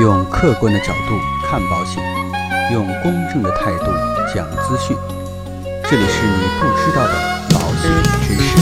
用客观的角度看保险，用公正的态度讲资讯。这里是你不知道的保险知识。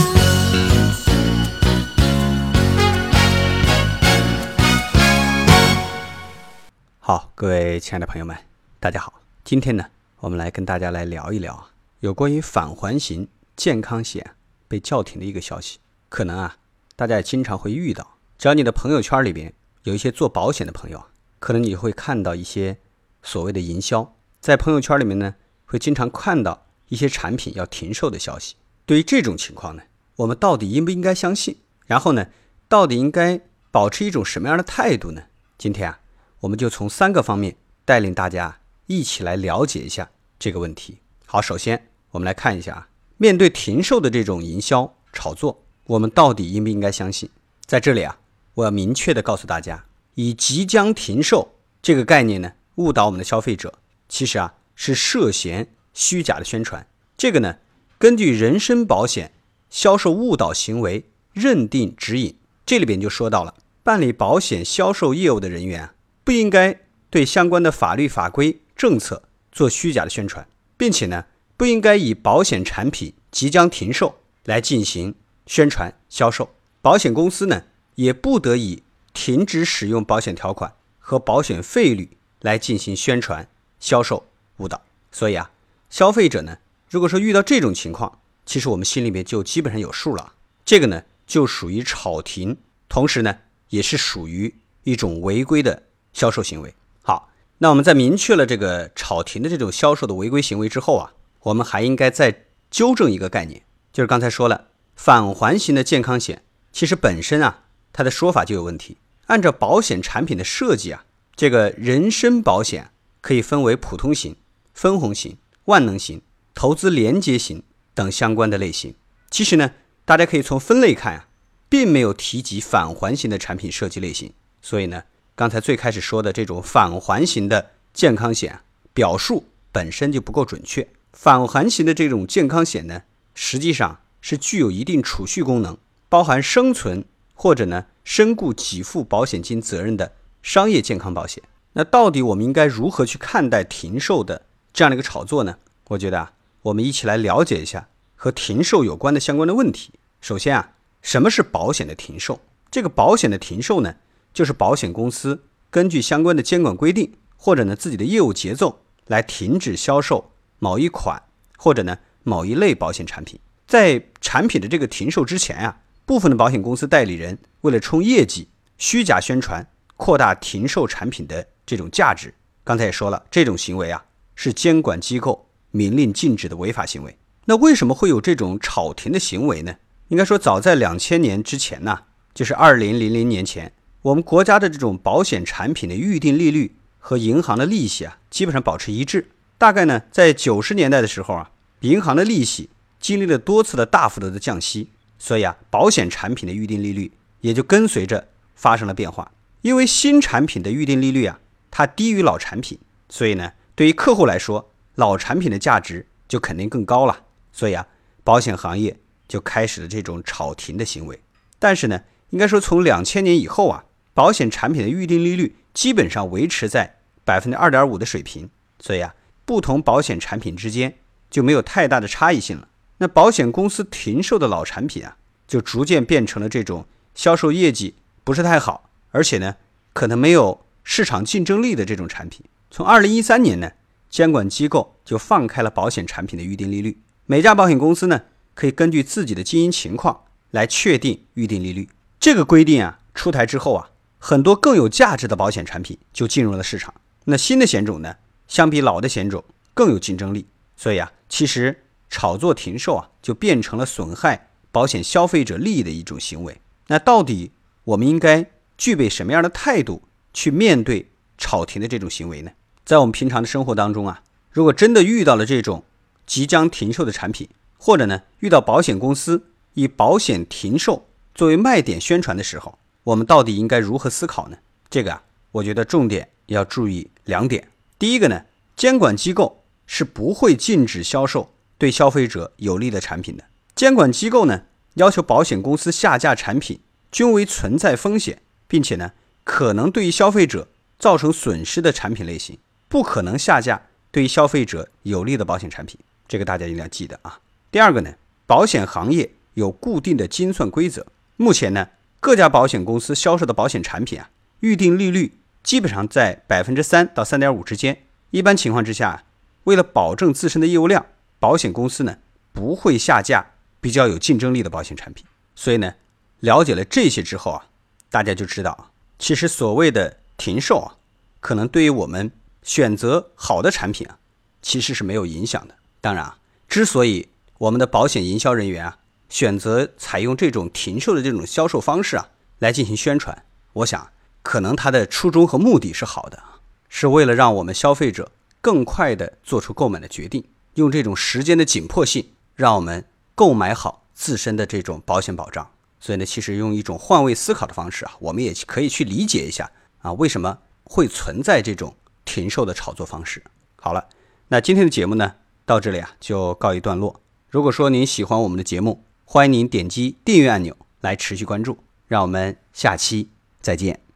好，各位亲爱的朋友们，大家好。今天呢，我们来跟大家来聊一聊啊，有关于返还型健康险被叫停的一个消息。可能啊，大家也经常会遇到，只要你的朋友圈里边有一些做保险的朋友啊，可能你会看到一些所谓的营销，在朋友圈里面呢，会经常看到一些产品要停售的消息。对于这种情况呢，我们到底应不应该相信？然后呢，到底应该保持一种什么样的态度呢？今天啊，我们就从三个方面带领大家一起来了解一下这个问题。好，首先我们来看一下啊，面对停售的这种营销炒作，我们到底应不应该相信？在这里啊，我要明确的告诉大家，以即将停售这个概念呢，误导我们的消费者，其实啊是涉嫌虚假的宣传。这个呢，根据人身保险销售误导行为认定指引，这里边就说到了，办理保险销售业务的人员啊，不应该对相关的法律法规政策做虚假的宣传，并且呢，不应该以保险产品即将停售来进行宣传销售。保险公司呢，也不得以停止使用保险条款和保险费率来进行宣传销售误导。所以啊，消费者呢，如果说遇到这种情况，其实我们心里面就基本上有数了。这个呢，就属于炒停，同时呢，也是属于一种违规的销售行为。好，那我们在明确了这个炒停的这种销售的违规行为之后啊，我们还应该再纠正一个概念，就是刚才说了，返还型的健康险。其实本身啊，它的说法就有问题。按照保险产品的设计啊，这个人身保险可以分为普通型、分红型、万能型、投资连接型等相关的类型。其实呢，大家可以从分类看啊，并没有提及返还型的产品设计类型。所以呢，刚才最开始说的这种返还型的健康险表述本身就不够准确。返还型的这种健康险呢，实际上是具有一定储蓄功能。包含生存或者呢身故给付保险金责任的商业健康保险，那到底我们应该如何去看待停售的这样的一个炒作呢？我觉得啊，我们一起来了解一下和停售有关的相关的问题。首先啊，什么是保险的停售？这个保险的停售呢，就是保险公司根据相关的监管规定或者呢自己的业务节奏来停止销售某一款或者呢某一类保险产品。在产品的这个停售之前啊。部分的保险公司代理人为了冲业绩，虚假宣传，扩大停售产品的这种价值。刚才也说了，这种行为啊是监管机构明令禁止的违法行为。那为什么会有这种炒停的行为呢？应该说，早在两千年之前呢，就是二零零零年前，我们国家的这种保险产品的预定利率和银行的利息啊，基本上保持一致。大概呢，在九十年代的时候啊，银行的利息经历了多次的大幅度的降息。所以啊，保险产品的预定利率也就跟随着发生了变化。因为新产品的预定利率啊，它低于老产品，所以呢，对于客户来说，老产品的价值就肯定更高了。所以啊，保险行业就开始了这种炒停的行为。但是呢，应该说从两千年以后啊，保险产品的预定利率基本上维持在百分之二点五的水平。所以啊，不同保险产品之间就没有太大的差异性了。那保险公司停售的老产品啊，就逐渐变成了这种销售业绩不是太好，而且呢，可能没有市场竞争力的这种产品。从二零一三年呢，监管机构就放开了保险产品的预定利率，每家保险公司呢，可以根据自己的经营情况来确定预定利率。这个规定啊出台之后啊，很多更有价值的保险产品就进入了市场。那新的险种呢，相比老的险种更有竞争力。所以啊，其实。炒作停售啊，就变成了损害保险消费者利益的一种行为。那到底我们应该具备什么样的态度去面对炒停的这种行为呢？在我们平常的生活当中啊，如果真的遇到了这种即将停售的产品，或者呢遇到保险公司以保险停售作为卖点宣传的时候，我们到底应该如何思考呢？这个啊，我觉得重点要注意两点。第一个呢，监管机构是不会禁止销售。对消费者有利的产品的监管机构呢，要求保险公司下架产品均为存在风险，并且呢可能对于消费者造成损失的产品类型，不可能下架对于消费者有利的保险产品。这个大家一定要记得啊。第二个呢，保险行业有固定的精算规则。目前呢，各家保险公司销售的保险产品啊，预定利率基本上在百分之三到三点五之间。一般情况之下，为了保证自身的业务量，保险公司呢不会下架比较有竞争力的保险产品。所以呢，了解了这些之后啊，大家就知道，其实所谓的停售啊，可能对于我们选择好的产品啊，其实是没有影响的。当然啊，之所以我们的保险营销人员啊选择采用这种停售的这种销售方式啊来进行宣传，我想可能他的初衷和目的是好的，是为了让我们消费者更快的做出购买的决定，用这种时间的紧迫性，让我们购买好自身的这种保险保障。所以呢，其实用一种换位思考的方式啊，我们也可以去理解一下啊，为什么会存在这种停售的炒作方式。好了，那今天的节目呢？到这里啊，就告一段落。如果说您喜欢我们的节目，欢迎您点击订阅按钮来持续关注。让我们下期再见。